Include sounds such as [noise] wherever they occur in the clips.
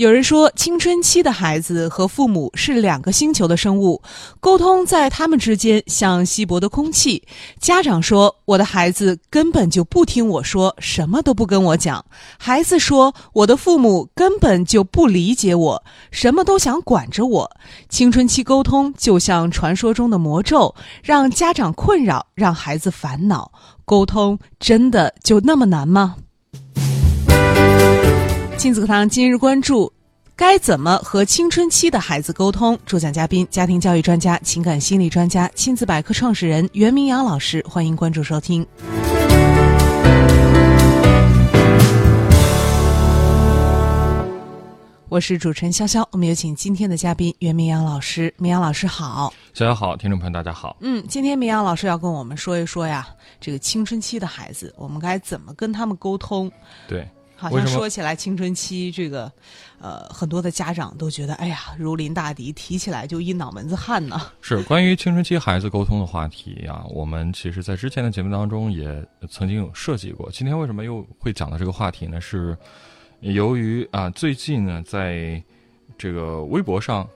有人说，青春期的孩子和父母是两个星球的生物，沟通在他们之间像稀薄的空气。家长说：“我的孩子根本就不听我说，什么都不跟我讲。”孩子说：“我的父母根本就不理解我，什么都想管着我。”青春期沟通就像传说中的魔咒，让家长困扰，让孩子烦恼。沟通真的就那么难吗？亲子课堂今日关注：该怎么和青春期的孩子沟通？主讲嘉宾：家庭教育专家、情感心理专家、亲子百科创始人袁明阳老师。欢迎关注收听。我是主持人潇潇，我们有请今天的嘉宾袁明阳老师。明阳老师好，潇潇好，听众朋友大家好。嗯，今天明阳老师要跟我们说一说呀，这个青春期的孩子，我们该怎么跟他们沟通？对。好像说起来青春期这个，呃，很多的家长都觉得，哎呀，如临大敌，提起来就一脑门子汗呢。是关于青春期孩子沟通的话题啊，我们其实在之前的节目当中也曾经有涉及过。今天为什么又会讲到这个话题呢？是由于啊，最近呢，在这个微博上，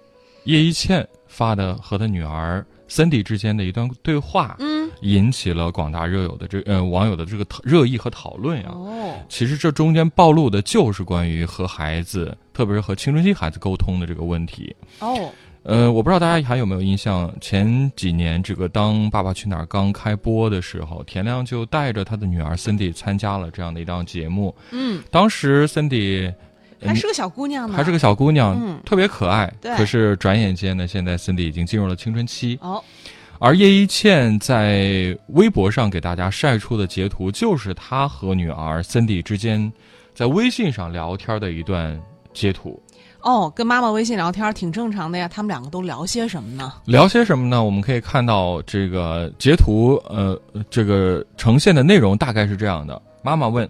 叶一茜发的和她女儿。森迪之间的一段对话，嗯，引起了广大热友的这呃网友的这个热议和讨论呀。哦，其实这中间暴露的就是关于和孩子，特别是和青春期孩子沟通的这个问题。哦，呃，我不知道大家还有没有印象，前几年这个当《爸爸去哪儿》刚开播的时候，田亮就带着他的女儿 Cindy 参加了这样的一档节目。嗯，当时 Cindy。还是个小姑娘呢，还是个小姑娘，嗯，特别可爱。对，可是转眼间呢，现在 Cindy 已经进入了青春期。哦，而叶一茜在微博上给大家晒出的截图，就是她和女儿 Cindy 之间在微信上聊天的一段截图。哦，跟妈妈微信聊天挺正常的呀。他们两个都聊些什么呢？聊些什么呢？我们可以看到这个截图，呃，这个呈现的内容大概是这样的：妈妈问：“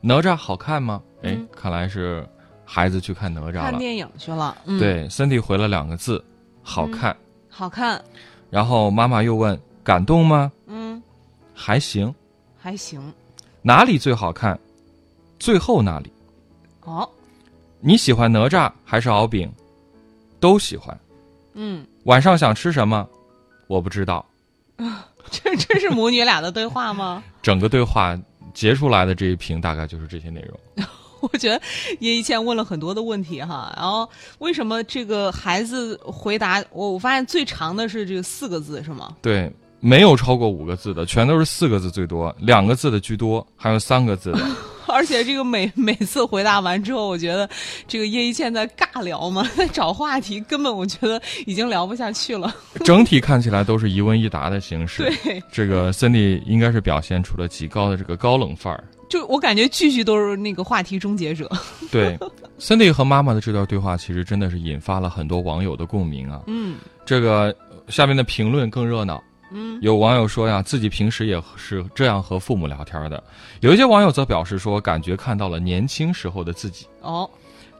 哪吒好看吗？”哎，看来是。孩子去看哪吒了，看电影去了。对，，Cindy 回了两个字：“好看。”好看。然后妈妈又问：“感动吗？”嗯，还行。还行。哪里最好看？最后那里。哦。你喜欢哪吒还是敖丙？都喜欢。嗯。晚上想吃什么？我不知道。[laughs] 这这是母女俩的对话吗？[laughs] 整个对话截出来的这一屏大概就是这些内容。[laughs] [laughs] 我觉得叶一茜问了很多的问题哈，然后为什么这个孩子回答我？我发现最长的是这个四个字是吗？对，没有超过五个字的，全都是四个字最多，两个字的居多，还有三个字的。[laughs] 而且这个每每次回答完之后，我觉得这个叶一茜在尬聊嘛，[laughs] 在找话题，根本我觉得已经聊不下去了。整体看起来都是一问一答的形式。对，这个森迪应该是表现出了极高的这个高冷范儿。就我感觉，句句都是那个话题终结者。[laughs] 对，，Cindy 和妈妈的这段对话，其实真的是引发了很多网友的共鸣啊。嗯，这个下面的评论更热闹。嗯，有网友说呀，自己平时也是这样和父母聊天的。有一些网友则表示说，感觉看到了年轻时候的自己。哦，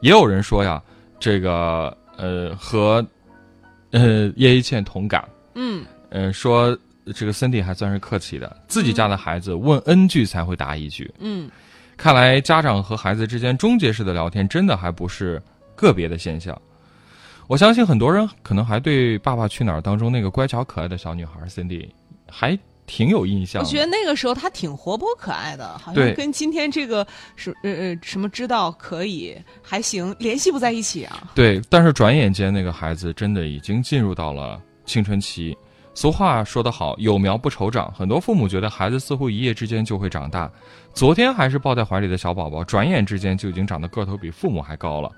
也有人说呀，这个呃和呃叶一茜同感。嗯，呃说。这个 Cindy 还算是客气的，自己家的孩子问 N 句才会答一句。嗯，看来家长和孩子之间终结式的聊天，真的还不是个别的现象。我相信很多人可能还对《爸爸去哪儿》当中那个乖巧可爱的小女孩 Cindy 还挺有印象。我觉得那个时候她挺活泼可爱的，好像跟今天这个是呃呃什么知道可以还行联系不在一起啊。对，但是转眼间那个孩子真的已经进入到了青春期。俗话说得好，有苗不愁长。很多父母觉得孩子似乎一夜之间就会长大，昨天还是抱在怀里的小宝宝，转眼之间就已经长得个头比父母还高了。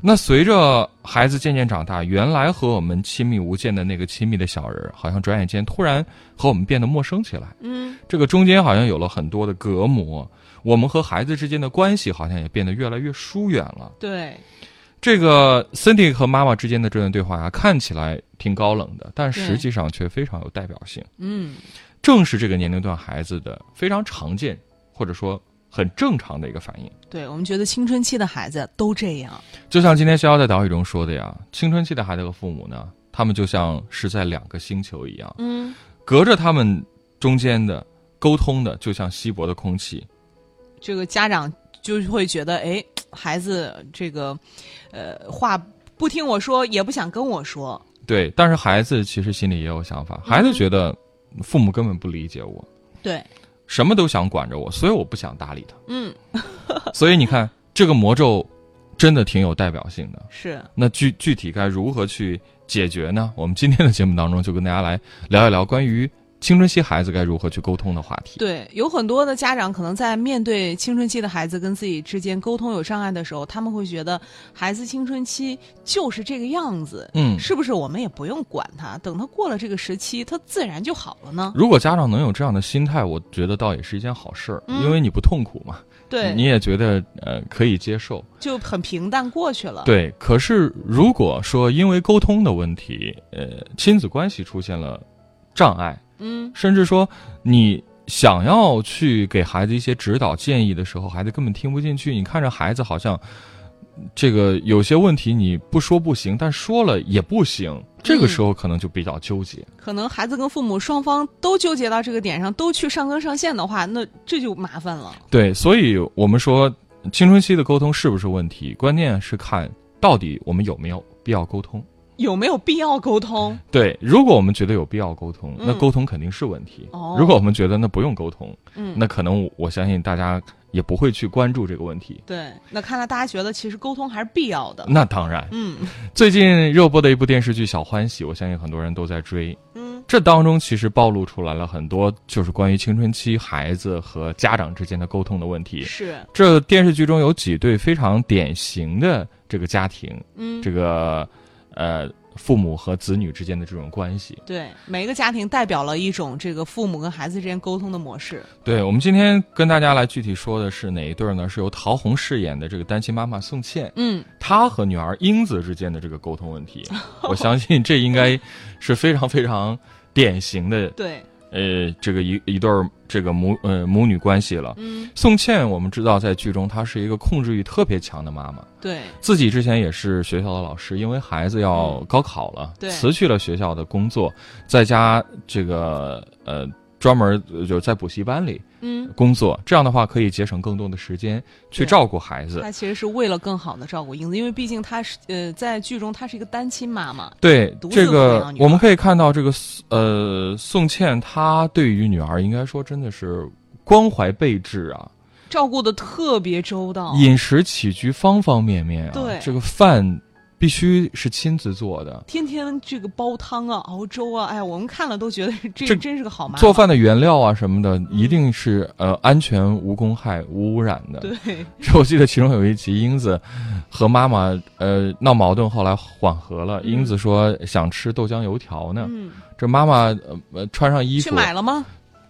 那随着孩子渐渐长大，原来和我们亲密无间的那个亲密的小人，好像转眼间突然和我们变得陌生起来。嗯，这个中间好像有了很多的隔膜，我们和孩子之间的关系好像也变得越来越疏远了。对。这个 Cindy 和妈妈之间的这段对话啊，看起来挺高冷的，但实际上却非常有代表性。嗯，正是这个年龄段孩子的非常常见，或者说很正常的一个反应。对我们觉得青春期的孩子都这样。就像今天逍遥在导语中说的呀，青春期的孩子和父母呢。他们就像是在两个星球一样，嗯，隔着他们中间的沟通的，就像稀薄的空气。这个家长就会觉得，哎，孩子这个，呃，话不听我说，也不想跟我说。对，但是孩子其实心里也有想法，孩子觉得父母根本不理解我，对，什么都想管着我，所以我不想搭理他。嗯，[laughs] 所以你看，这个魔咒真的挺有代表性的。是，那具具体该如何去解决呢？我们今天的节目当中就跟大家来聊一聊关于青春期孩子该如何去沟通的话题。对，有很多的家长可能在面对青春期的孩子跟自己之间沟通有障碍的时候，他们会觉得孩子青春期就是这个样子，嗯，是不是我们也不用管他，等他过了这个时期，他自然就好了呢？如果家长能有这样的心态，我觉得倒也是一件好事儿，嗯因为你不痛苦嘛，对，你也觉得呃可以接受。就很平淡过去了。，对，可是如果说因为沟通的问题，呃，亲子关系出现了障碍，嗯，甚至说你想要去给孩子一些指导建议的时候，孩子根本听不进去。你看着孩子好像这个有些问题你不说不行，但说了也不行，这个时候可能就比较纠结。可能孩子跟父母双方都纠结到这个点上，都去上纲上线的话，那这就麻烦了。对，所以我们说青春期的沟通是不是问题，关键是看到底我们有没有必要沟通。有没有必要沟通？对，如果我们觉得有必要沟通，那嗯沟通肯定是问题。哦如果我们觉得那不用沟通，嗯，那可能我我相信大家也不会去关注这个问题。对，那看来大家觉得其实沟通还是必要的。那当然，嗯最近热播的一部电视剧《小欢喜》，我相信很多人都在追。嗯，这当中其实暴露出来了很多，就是关于青春期孩子和家长之间的沟通的问题。是，这电视剧中有几对非常典型的这个家庭，嗯，这个呃父母和子女之间的这种关系。对，每一个家庭代表了一种这个父母跟孩子之间沟通的模式。对我们今天跟大家来具体说的是哪一对儿呢？是由陶虹饰演的这个单亲妈妈宋茜，嗯，她和女儿英子之间的这个沟通问题，我相信这应该是非常非常典型的 [laughs] 对，呃这个一一对儿这个母呃母女关系了。嗯，宋茜我们知道在剧中她是一个控制欲特别强的妈妈，对，自己之前也是学校的老师，因为孩子要高考了，对。辞去了学校的工作，在家这个呃专门就是在补习班里嗯，工作，这样的话可以节省更多的时间去照顾孩子。他其实是为了更好的照顾英子，因为毕竟她是呃在剧中她是一个单亲妈妈。对这个我们可以看到这个呃宋茜，她对于女儿应该说真的是关怀备至啊，照顾的特别周到，饮食起居方方面面啊，哦对这个饭必须是亲自做的。天天这个煲汤啊、熬粥啊，哎，我们看了都觉得这这真是个好妈妈。做饭的原料啊什么的，一定是呃安全、无公害、无污染的。对，这我记得其中有一集，英子和妈妈呃闹矛盾，后来缓和了。英子说想吃豆浆油条呢，嗯，这妈妈呃呃穿上衣服去买了吗？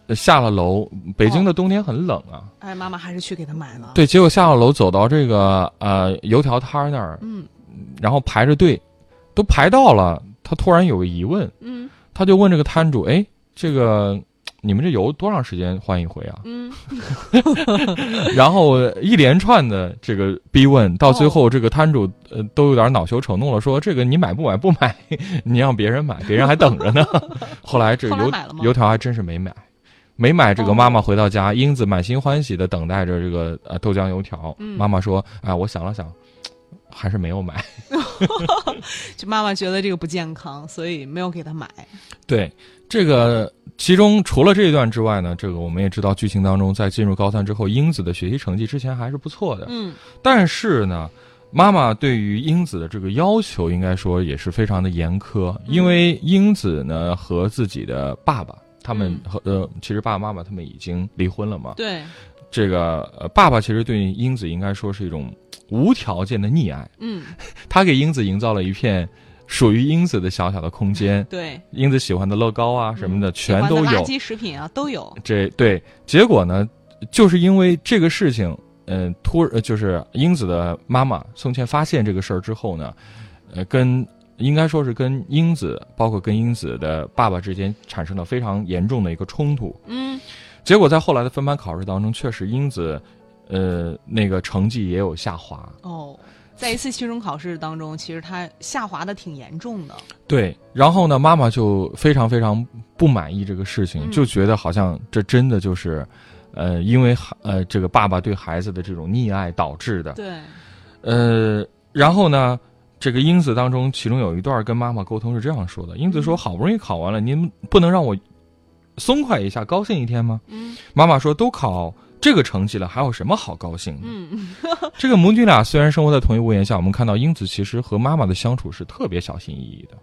呃下了楼。北京的冬天很冷啊，哎，妈妈还是去给他买了。，对，结果下了楼走到这个呃油条摊儿那儿，嗯然后排着队，都排到了，他突然有个疑问，嗯他就问这个摊主：“哎，这个你们这油多长时间换一回啊？”嗯，[laughs] 然后一连串的这个逼问，到最哦后这个摊主呃都有点恼羞成怒了，说：“这个你买不买？不买，[laughs] 你让别人买，别人还等着呢。[laughs] ”后来这个油油条还真是没买。没买，这个哦妈妈回到家，英子满心欢喜的等待着这个呃豆浆油条。嗯妈妈说：“哎，我想了想，还是没有买。[laughs] 就妈妈觉得这个不健康，所以没有给他买。对，这个其中除了这一段之外呢，这个我们也知道，剧情当中在进入高三之后，英子的学习成绩之前还是不错的。嗯但是呢，妈妈对于英子的这个要求，应该说也是非常的严苛，因为英子呢和自己的爸爸。他们和呃，其实爸爸妈妈他们已经离婚了嘛。对，这个呃，爸爸其实对英子应该说是一种无条件的溺爱，嗯 [laughs] 他给英子营造了一片属于英子的小小的空间。对，英子喜欢的乐高啊什么的，嗯全都有。垃圾食品啊都有。这对，结果呢，就是因为这个事情，嗯、突呃就是英子的妈妈宋茜发现这个事儿之后呢，呃，跟应该说是跟英子，包括跟英子的爸爸之间产生了非常严重的一个冲突。嗯结果在后来的分班考试当中，确实英子，呃，那个成绩也有下滑。哦在一次期中考试当中，其实他下滑的挺严重的。对，然后呢，妈妈就非常非常不满意这个事情，嗯就觉得好像这真的就是，呃，因为孩呃这个爸爸对孩子的这种溺爱导致的。对，呃，然后呢，这个英子当中，其中有一段跟妈妈沟通是这样说的：英子说，好不容易考完了，您不能让我松快一下，高兴一天吗？嗯妈妈说，都考这个成绩了，还有什么好高兴的？嗯，[laughs] 这个母女俩虽然生活在同一屋檐下，我们看到英子其实和妈妈的相处是特别小心翼翼的。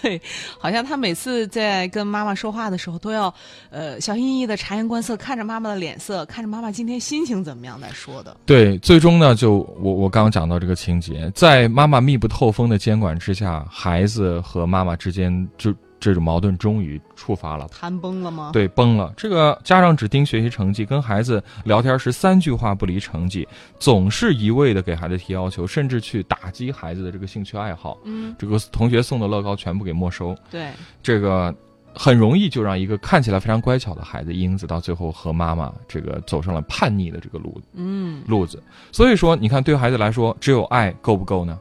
对，好像她每次在跟妈妈说话的时候，都要呃小心翼翼的察言观色，看着妈妈的脸色，看着妈妈今天心情怎么样再说的。对，最终呢，就我我刚刚讲到这个情节，在妈妈密不透风的监管之下，孩子和妈妈之间就这种矛盾终于触发了。谈崩了吗？对，崩了。这个家长只盯学习成绩，跟孩子聊天时三句话不离成绩，总是一味的给孩子提要求，甚至去打击孩子的这个兴趣爱好。嗯，这个同学送的乐高全部给没收，对，这个很容易就让一个看起来非常乖巧的孩子英子，到最后和妈妈这个走上了叛逆的这个路嗯，路子。所以说，你看，对孩子来说，只有爱够不够呢？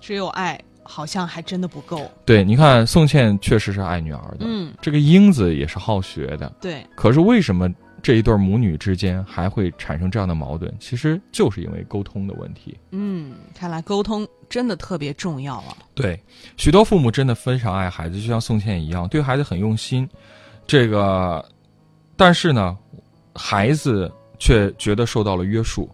只有爱好像还真的不够。对，你看宋茜确实是爱女儿的，嗯，这个英子也是好学的。对，可是为什么这一对母女之间还会产生这样的矛盾？其实就是因为沟通的问题。嗯，看来沟通真的特别重要啊。对，许多父母真的非常爱孩子，就像宋茜一样，对孩子很用心。这个，但是呢，孩子却觉得受到了约束。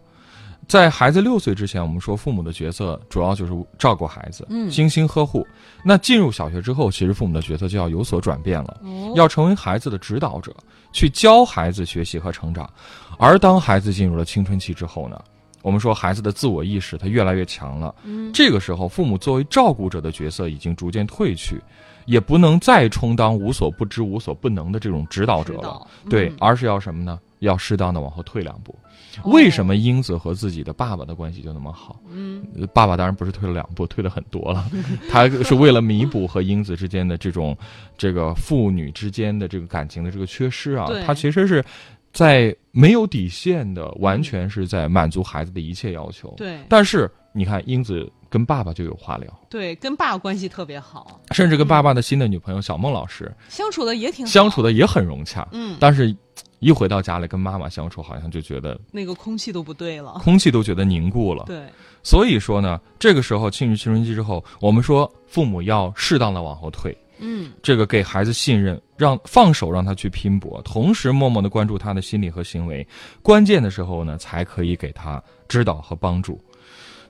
在孩子六岁之前，我们说父母的角色主要就是照顾孩子，嗯精心呵护。那进入小学之后，其实父母的角色就要有所转变了。哦要成为孩子的指导者，去教孩子学习和成长。而当孩子进入了青春期之后呢，我们说孩子的自我意识他越来越强了。嗯这个时候，父母作为照顾者的角色已经逐渐褪去，也不能再充当无所不知、无所不能的这种指导者了。对，嗯而是要什么呢？要适当的往后退两步。哦为什么英子和自己的爸爸的关系就那么好？嗯呃爸爸当然不是退了两步，退了很多了。他是为了弥补和英子之间的这种这个父女之间的这个感情的这个缺失啊对，他其实是在没有底线的，完全是在满足孩子的一切要求。对但是你看，英子跟爸爸就有话聊，对，跟爸爸关系特别好，甚至跟爸爸的新的女朋友小孟老师相处的也挺好相处的也很融洽。嗯，但是，一回到家里跟妈妈相处，好像就觉得那个空气都不对了。空气都觉得凝固了。对，所以说呢，这个时候进入青春期之后，我们说父母要适当的往后退，嗯这个给孩子信任，让放手让他去拼搏，同时默默的关注他的心理和行为，关键的时候呢，才可以给他指导和帮助。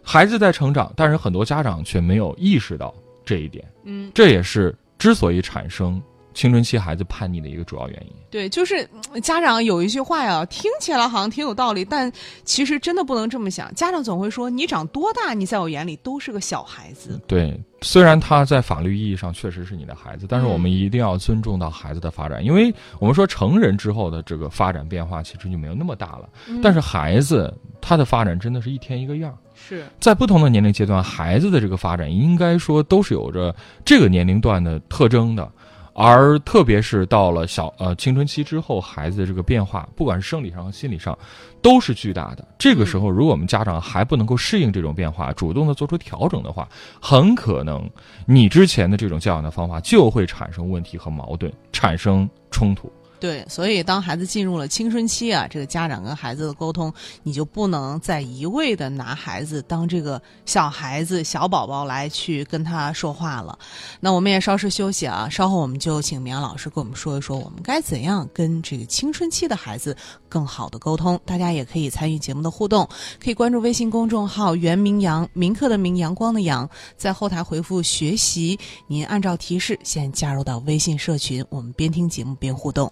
孩子在成长，但是很多家长却没有意识到这一点，嗯，这也是之所以产生青春期孩子叛逆的一个主要原因。对，就是嗯家长有一句话呀，听起来好像挺有道理，但其实真的不能这么想。家长总会说，你长多大，你在我眼里都是个小孩子。对，虽然他在法律意义上确实是你的孩子，但是嗯我们一定要尊重到孩子的发展，因为我们说成人之后的这个发展变化其实就没有那么大了，但是孩子他的发展真的是一天一个样儿。是，在不同的年龄阶段，孩子的这个发展应该说都是有着这个年龄段的特征的，而特别是到了小呃青春期之后，孩子的这个变化，不管是生理上和心理上，都是巨大的。这个时候，如果我们家长还不能够适应这种变化，主动的做出调整的话，很可能你之前的这种教养的方法就会产生问题和矛盾，产生冲突。对，所以当孩子进入了青春期啊，这个家长跟孩子的沟通，你就不能再一味的拿孩子当这个小孩子、小宝宝来去跟他说话了。那我们也稍事休息啊，稍后我们就请明阳老师跟我们说一说，我们该怎样跟这个青春期的孩子更好的沟通。大家也可以参与节目的互动，可以关注微信公众号“袁明阳”，明课的明，阳光的阳，在后台回复“学习”，您按照提示先加入到微信社群，我们边听节目边互动。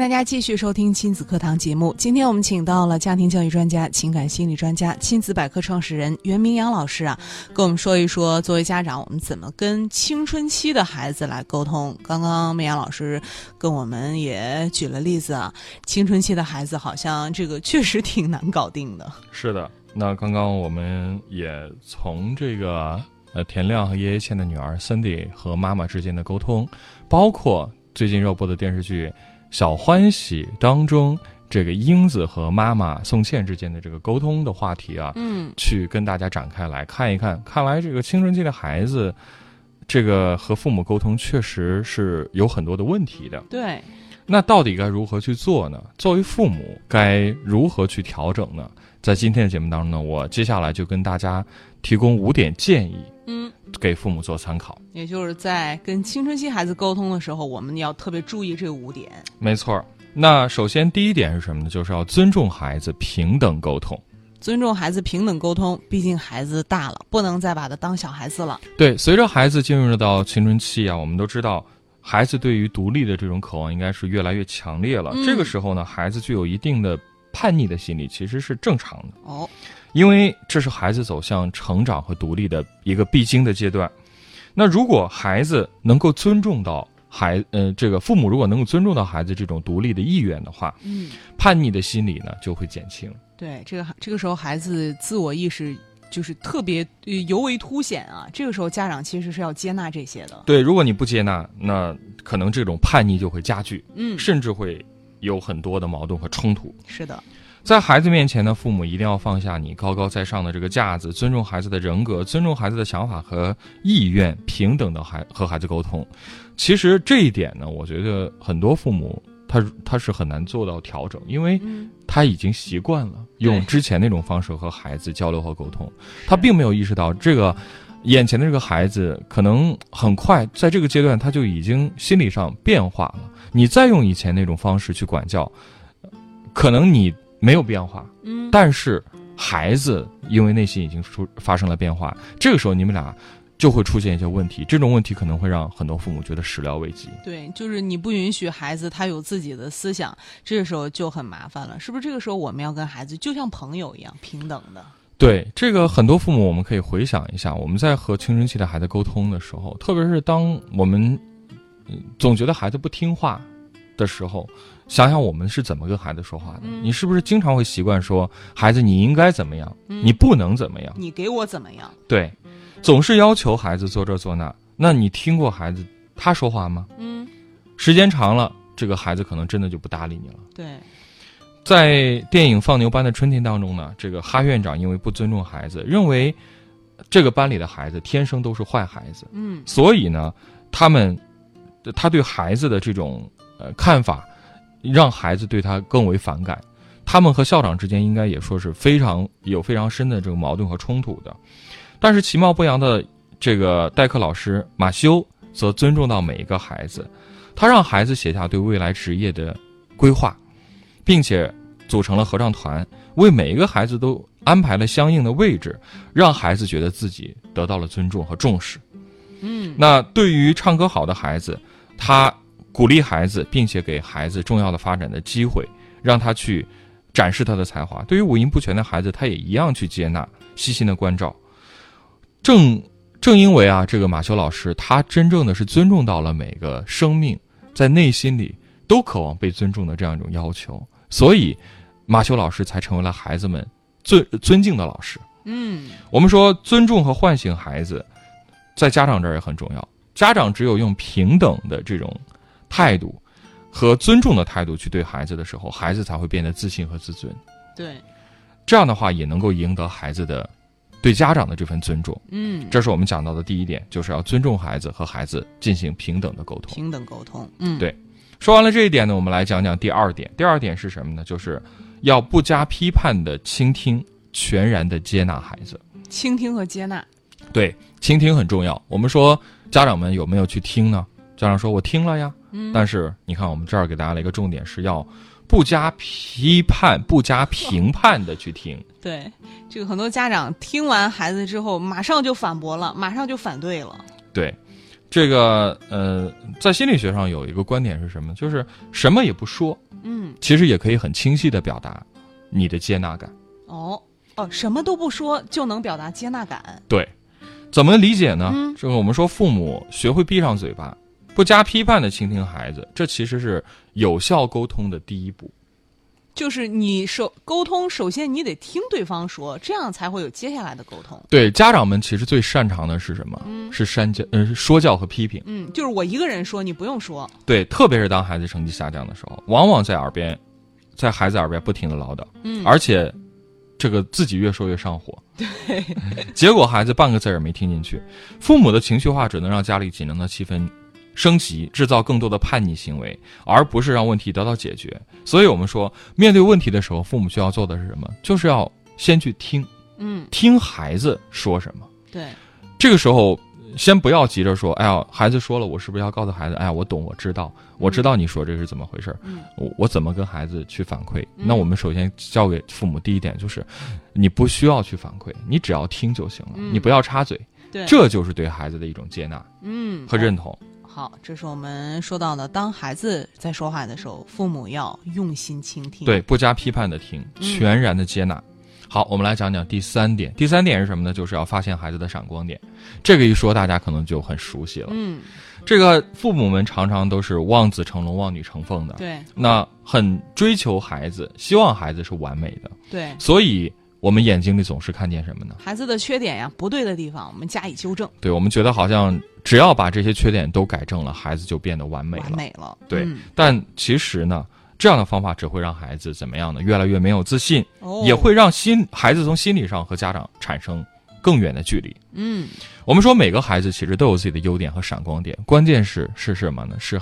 迎大家继续收听亲子课堂节目。今天我们请到了家庭教育专家、情感心理专家、亲子百科创始人袁明阳老师啊，跟我们说一说，作为家长，我们怎么跟青春期的孩子来沟通。刚刚明阳老师跟我们也举了例子啊，青春期的孩子好像这个确实挺难搞定的。是的，那刚刚我们也从这个呃田亮和叶叶倩的女儿 Cindy 和妈妈之间的沟通，包括最近热播的电视剧。小欢喜当中，这个英子和妈妈宋茜之间的这个沟通的话题啊，嗯，去跟大家展开来看一看。看来这个青春期的孩子，这个和父母沟通确实是有很多的问题的。对，那到底该如何去做呢？作为父母，该如何去调整呢？在今天的节目当中呢，我接下来就跟大家提供五点建议。嗯。给父母做参考，也就是在跟青春期孩子沟通的时候，我们要特别注意这五点。没错，那首先第一点是什么呢？就是要尊重孩子，平等沟通。尊重孩子，平等沟通。毕竟孩子大了，不能再把他当小孩子了。对，随着孩子进入到青春期啊，我们都知道，孩子对于独立的这种渴望应该是越来越强烈了。这个时候呢，孩子具有一定的叛逆的心理，其实是正常的。哦。因为这是孩子走向成长和独立的一个必经的阶段，那如果孩子能够尊重到孩，呃，这个父母如果能够尊重到孩子这种独立的意愿的话，嗯，叛逆的心理呢就会减轻。对，这个这个时候孩子自我意识就是特别尤为凸显啊。这个时候家长其实是要接纳这些的。对，如果你不接纳，那可能这种叛逆就会加剧，嗯，甚至会有很多的矛盾和冲突。是的。在孩子面前呢，父母一定要放下你高高在上的这个架子，尊重孩子的人格，尊重孩子的想法和意愿，平等的孩和孩子沟通。其实这一点呢，我觉得很多父母他他是很难做到调整，因为他已经习惯了用之前那种方式和孩子交流和沟通，他并没有意识到这个眼前的这个孩子可能很快在这个阶段他就已经心理上变化了。你再用以前那种方式去管教，可能你。没有变化，嗯，但是孩子因为内心已经出发生了变化，这个时候你们俩就会出现一些问题，这种问题可能会让很多父母觉得始料未及。对，就是你不允许孩子他有自己的思想，这个时候就很麻烦了，是不是？这个时候我们要跟孩子就像朋友一样平等的。对，这个很多父母我们可以回想一下，我们在和青春期的孩子沟通的时候，特别是当我们总觉得孩子不听话的时候。想想我们是怎么跟孩子说话的？你是不是经常会习惯说孩子你应该怎么样，你不能怎么样？你给我怎么样？对，总是要求孩子做这做那。那你听过孩子他说话吗？嗯，时间长了，这个孩子可能真的就不搭理你了。对，在电影《放牛班的春天》当中呢，这个哈院长因为不尊重孩子，认为这个班里的孩子天生都是坏孩子。嗯，所以呢，他们他对孩子的这种呃看法。让孩子对他更为反感，他们和校长之间应该也说是非常有非常深的这个矛盾和冲突的。但是其貌不扬的这个代课老师马修则尊重到每一个孩子，他让孩子写下对未来职业的规划，并且组成了合唱团，为每一个孩子都安排了相应的位置，让孩子觉得自己得到了尊重和重视。嗯，那对于唱歌好的孩子，他。鼓励孩子，并且给孩子重要的发展的机会，让他去展示他的才华。对于五音不全的孩子，他也一样去接纳、细心的关照。正正因为啊，这个马修老师他真正的是尊重到了每个生命在内心里都渴望被尊重的这样一种要求，所以马修老师才成为了孩子们尊尊敬的老师。嗯，我们说尊重和唤醒孩子，在家长这儿也很重要。家长只有用平等的这种。态度和尊重的态度去对孩子的时候，孩子才会变得自信和自尊。对，这样的话也能够赢得孩子的对家长的这份尊重。嗯，这是我们讲到的第一点，就是要尊重孩子和孩子进行平等的沟通。平等沟通，嗯，对。说完了这一点呢，我们来讲讲第二点。第二点是什么呢？就是要不加批判的倾听，全然的接纳孩子。倾听和接纳，对，倾听很重要。我们说家长们有没有去听呢？家长说：“我听了呀。”但是你看，我们这儿给大家了一个重点，是要不加批判、不加评判的去听。[laughs] 对，这个很多家长听完孩子之后，马上就反驳了，马上就反对了。对，这个呃，在心理学上有一个观点是什么？就是什么也不说，嗯，其实也可以很清晰的表达你的接纳感。哦哦，什么都不说就能表达接纳感。对，怎么理解呢？嗯这个我们说父母学会闭上嘴巴，不加批判的倾听孩子，这其实是有效沟通的第一步。就是你首沟通，首先你得听对方说，这样才会有接下来的沟通。对家长们其实最擅长的是什么？是煽教，呃，是说教和批评。嗯，就是我一个人说，你不用说。对，特别是当孩子成绩下降的时候，往往在耳边，在孩子耳边不停的唠叨，嗯而且这个自己越说越上火，对，结果孩子半个字儿也没听进去，父母的情绪化只能让家里紧张的气氛升级，制造更多的叛逆行为，而不是让问题得到解决。所以我们说，面对问题的时候，父母需要做的是什么？就是要先去听，嗯，听孩子说什么。对，这个时候，先不要急着说，哎呀，孩子说了，我是不是要告诉孩子，哎呀，我懂，我知道，我知道你说这是怎么回事儿，嗯我我怎么跟孩子去反馈？那我们首先教给父母第一点就是，你不需要去反馈，你只要听就行了，嗯你不要插嘴，对，这就是对孩子的一种接纳嗯和认同。好，这是我们说到的，当孩子在说话的时候，父母要用心倾听。对，，不加批判的听，嗯全然的接纳。好，我们来讲讲第三点。第三点是什么呢？就是要发现孩子的闪光点。这个一说，大家可能就很熟悉了。嗯，这个父母们常常都是望子成龙、望女成凤的，对那很追求孩子，希望孩子是完美的，对，所以我们眼睛里总是看见什么呢？孩子的缺点呀，不对的地方，我们加以纠正，对我们觉得好像只要把这些缺点都改正了，孩子就变得完美了。完美了。对，嗯但其实呢，这样的方法只会让孩子怎么样呢？越来越没有自信，哦也会让心孩子从心理上和家长产生更远的距离。嗯我们说每个孩子其实都有自己的优点和闪光点，关键是是什么呢？是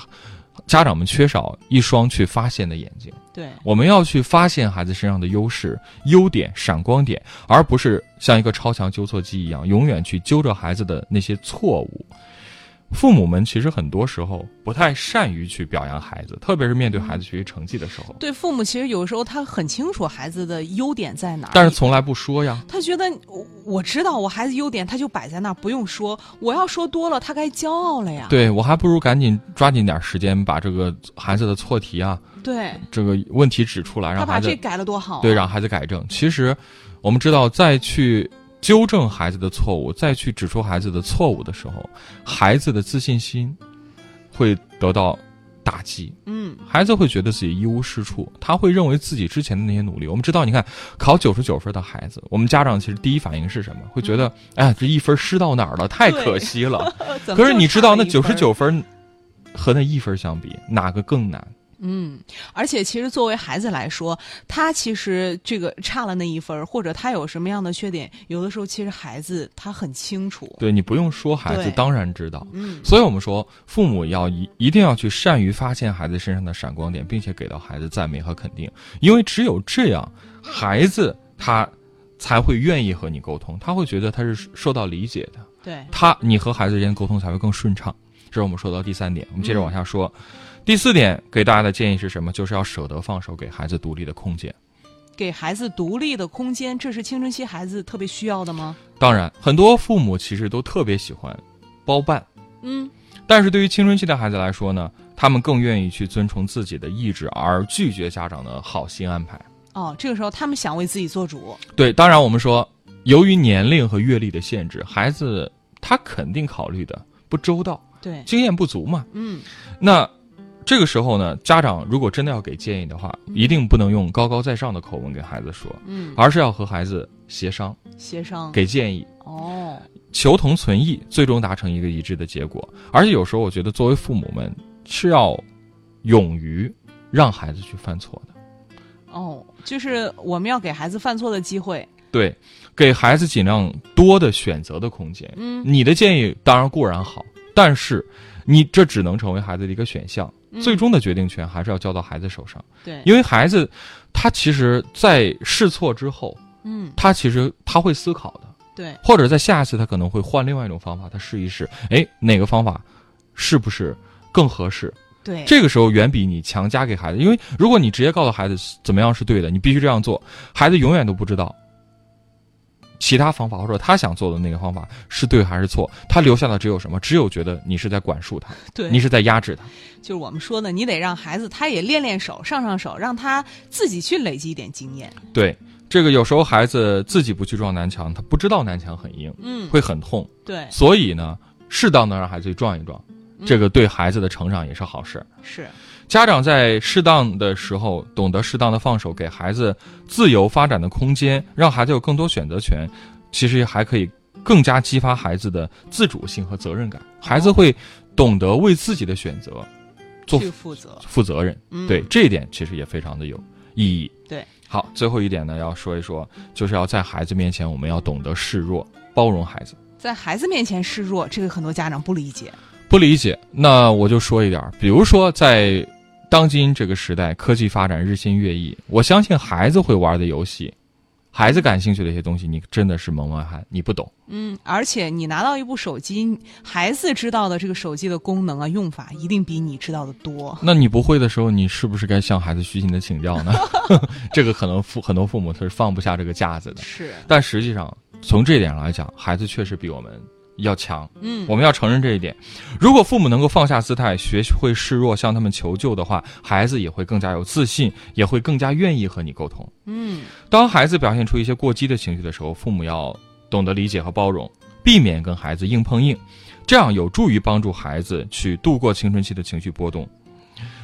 家长们缺少一双去发现的眼睛。对，我们要去发现孩子身上的优势、优点、闪光点，而不是像一个超强纠错机一样，永远去揪着孩子的那些错误。父母们其实很多时候不太善于去表扬孩子，特别是面对孩子学习成绩的时候，对，父母其实有时候他很清楚孩子的优点在哪儿，但是从来不说呀。他觉得我我知道我孩子优点，他就摆在那儿，不用说。我要说多了，他该骄傲了呀。对我还不如赶紧抓紧点时间把这个孩子的错题啊，对，这个问题指出来，他让孩子把这改了多好啊、对让孩子改正。其实，我们知道，再去纠正孩子的错误，再去指出孩子的错误的时候，孩子的自信心会得到打击。嗯，孩子会觉得自己一无是处，他会认为自己之前的那些努力。我们知道，你看考九十九分的孩子，我们家长其实第一反应是什么？会觉得，哎呀，这一分失到哪儿了？太可惜了。[laughs] 可是你知道，那九十九分和那一分相比，哪个更难？嗯，而且其实作为孩子来说，他其实这个差了那一分儿，或者他有什么样的缺点，有的时候其实孩子他很清楚。对你不用说，孩子当然知道。嗯，所以我们说，父母要一一定要去善于发现孩子身上的闪光点，并且给到孩子赞美和肯定，因为只有这样，孩子他才会愿意和你沟通，他会觉得他是受到理解的，对，他你和孩子之间沟通才会更顺畅。这是我们说到第三点，我们接着往下说。第四点给大家的建议是什么？就是要舍得放手，给孩子独立的空间。给孩子独立的空间，这是青春期孩子特别需要的吗？当然，很多父母其实都特别喜欢包办，嗯，但是对于青春期的孩子来说呢，他们更愿意去遵从自己的意志，而拒绝家长的好心安排。哦，这个时候他们想为自己做主。对，当然我们说，由于年龄和阅历的限制，孩子他肯定考虑的不周到，对，经验不足嘛。嗯，那这个时候呢，家长如果真的要给建议的话，一定不能用高高在上的口吻给孩子说，嗯，而是要和孩子协商，协商。给建议。哦，求同存异，最终达成一个一致的结果。而且有时候，我觉得作为父母们是要勇于让孩子去犯错的。哦，就是我们要给孩子犯错的机会。对，给孩子尽量多的选择的空间。嗯你的建议当然固然好，但是你这只能成为孩子的一个选项，嗯最终的决定权还是要交到孩子手上。对，因为孩子他其实，在试错之后，嗯，他其实他会思考的。对，或者在下一次他可能会换另外一种方法，他试一试，哎，哪个方法是不是更合适？对，这个时候远比你强加给孩子，因为如果你直接告诉孩子怎么样是对的，你必须这样做，孩子永远都不知道其他方法或者他想做的那个方法是对还是错，他留下的只有什么？只有觉得你是在管束他，对你是在压制他。就是我们说的，你得让孩子他也练练手，上上手，让他自己去累积一点经验。对，这个有时候孩子自己不去撞南墙，他不知道南墙很硬，嗯，会很痛。对，所以呢，适当的让孩子去撞一撞，这个对孩子的成长也是好事。是，家长在适当的时候懂得适当的放手，给孩子自由发展的空间，让孩子有更多选择权，其实还可以更加激发孩子的自主性和责任感。孩子会懂得为自己的选择做去负责。负责任。嗯对这一点其实也非常的有意义。对，好，最后一点呢，要说一说，就是要在孩子面前，我们要懂得示弱，包容孩子。在孩子面前示弱，这个很多家长不理解。不理解，那我就说一点儿，比如说在当今这个时代，科技发展日新月异，我相信孩子会玩的游戏，孩子感兴趣的一些东西，你真的是门外汉，你不懂。嗯，而且你拿到一部手机，孩子知道的这个手机的功能啊、用法，一定比你知道的多。那你不会的时候，你是不是该向孩子虚心的请教呢？[laughs] 这个可能父很多父母他是放不下这个架子的，是，但实际上从这一点上来讲，孩子确实比我们要强。嗯，我们要承认这一点。如果父母能够放下姿态，学会示弱，向他们求救的话，孩子也会更加有自信，也会更加愿意和你沟通。嗯，当孩子表现出一些过激的情绪的时候，父母要懂得理解和包容，避免跟孩子硬碰硬，这样有助于帮助孩子去度过青春期的情绪波动。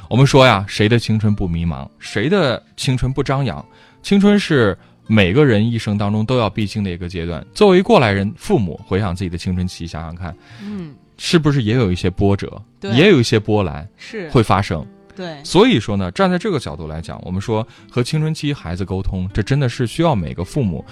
我们说呀，谁的青春不迷茫？谁的青春不张扬？青春是每个人一生当中都要必经的一个阶段。作为过来人，父母回想自己的青春期，想想看，嗯，是不是也有一些波折，也有一些波澜是，会发生？对，所以说呢，站在这个角度来讲，我们说和青春期孩子沟通，这真的是需要每个父母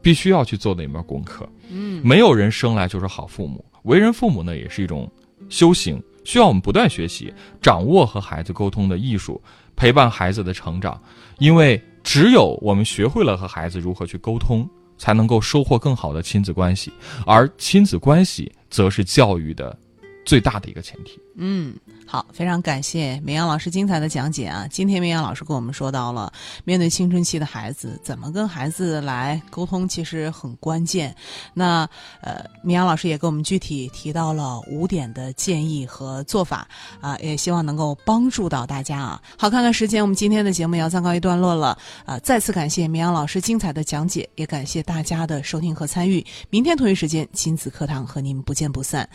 必须要去做的一门功课。嗯，没有人生来就是好父母，为人父母呢也是一种修行，需要我们不断学习，掌握和孩子沟通的艺术，陪伴孩子的成长。因为只有我们学会了和孩子如何去沟通，才能够收获更好的亲子关系，而亲子关系则是教育的最大的一个前提。嗯，好，非常感谢绵阳老师精彩的讲解啊！今天绵阳老师跟我们说到了，面对青春期的孩子，怎么跟孩子来沟通，其实很关键。那呃，绵阳老师也给我们具体提到了五点的建议和做法啊、也希望能够帮助到大家啊。好，看看时间，我们今天的节目也要暂告一段落了啊、再次感谢绵阳老师精彩的讲解，也感谢大家的收听和参与。明天同一时间，亲子课堂和您不见不散。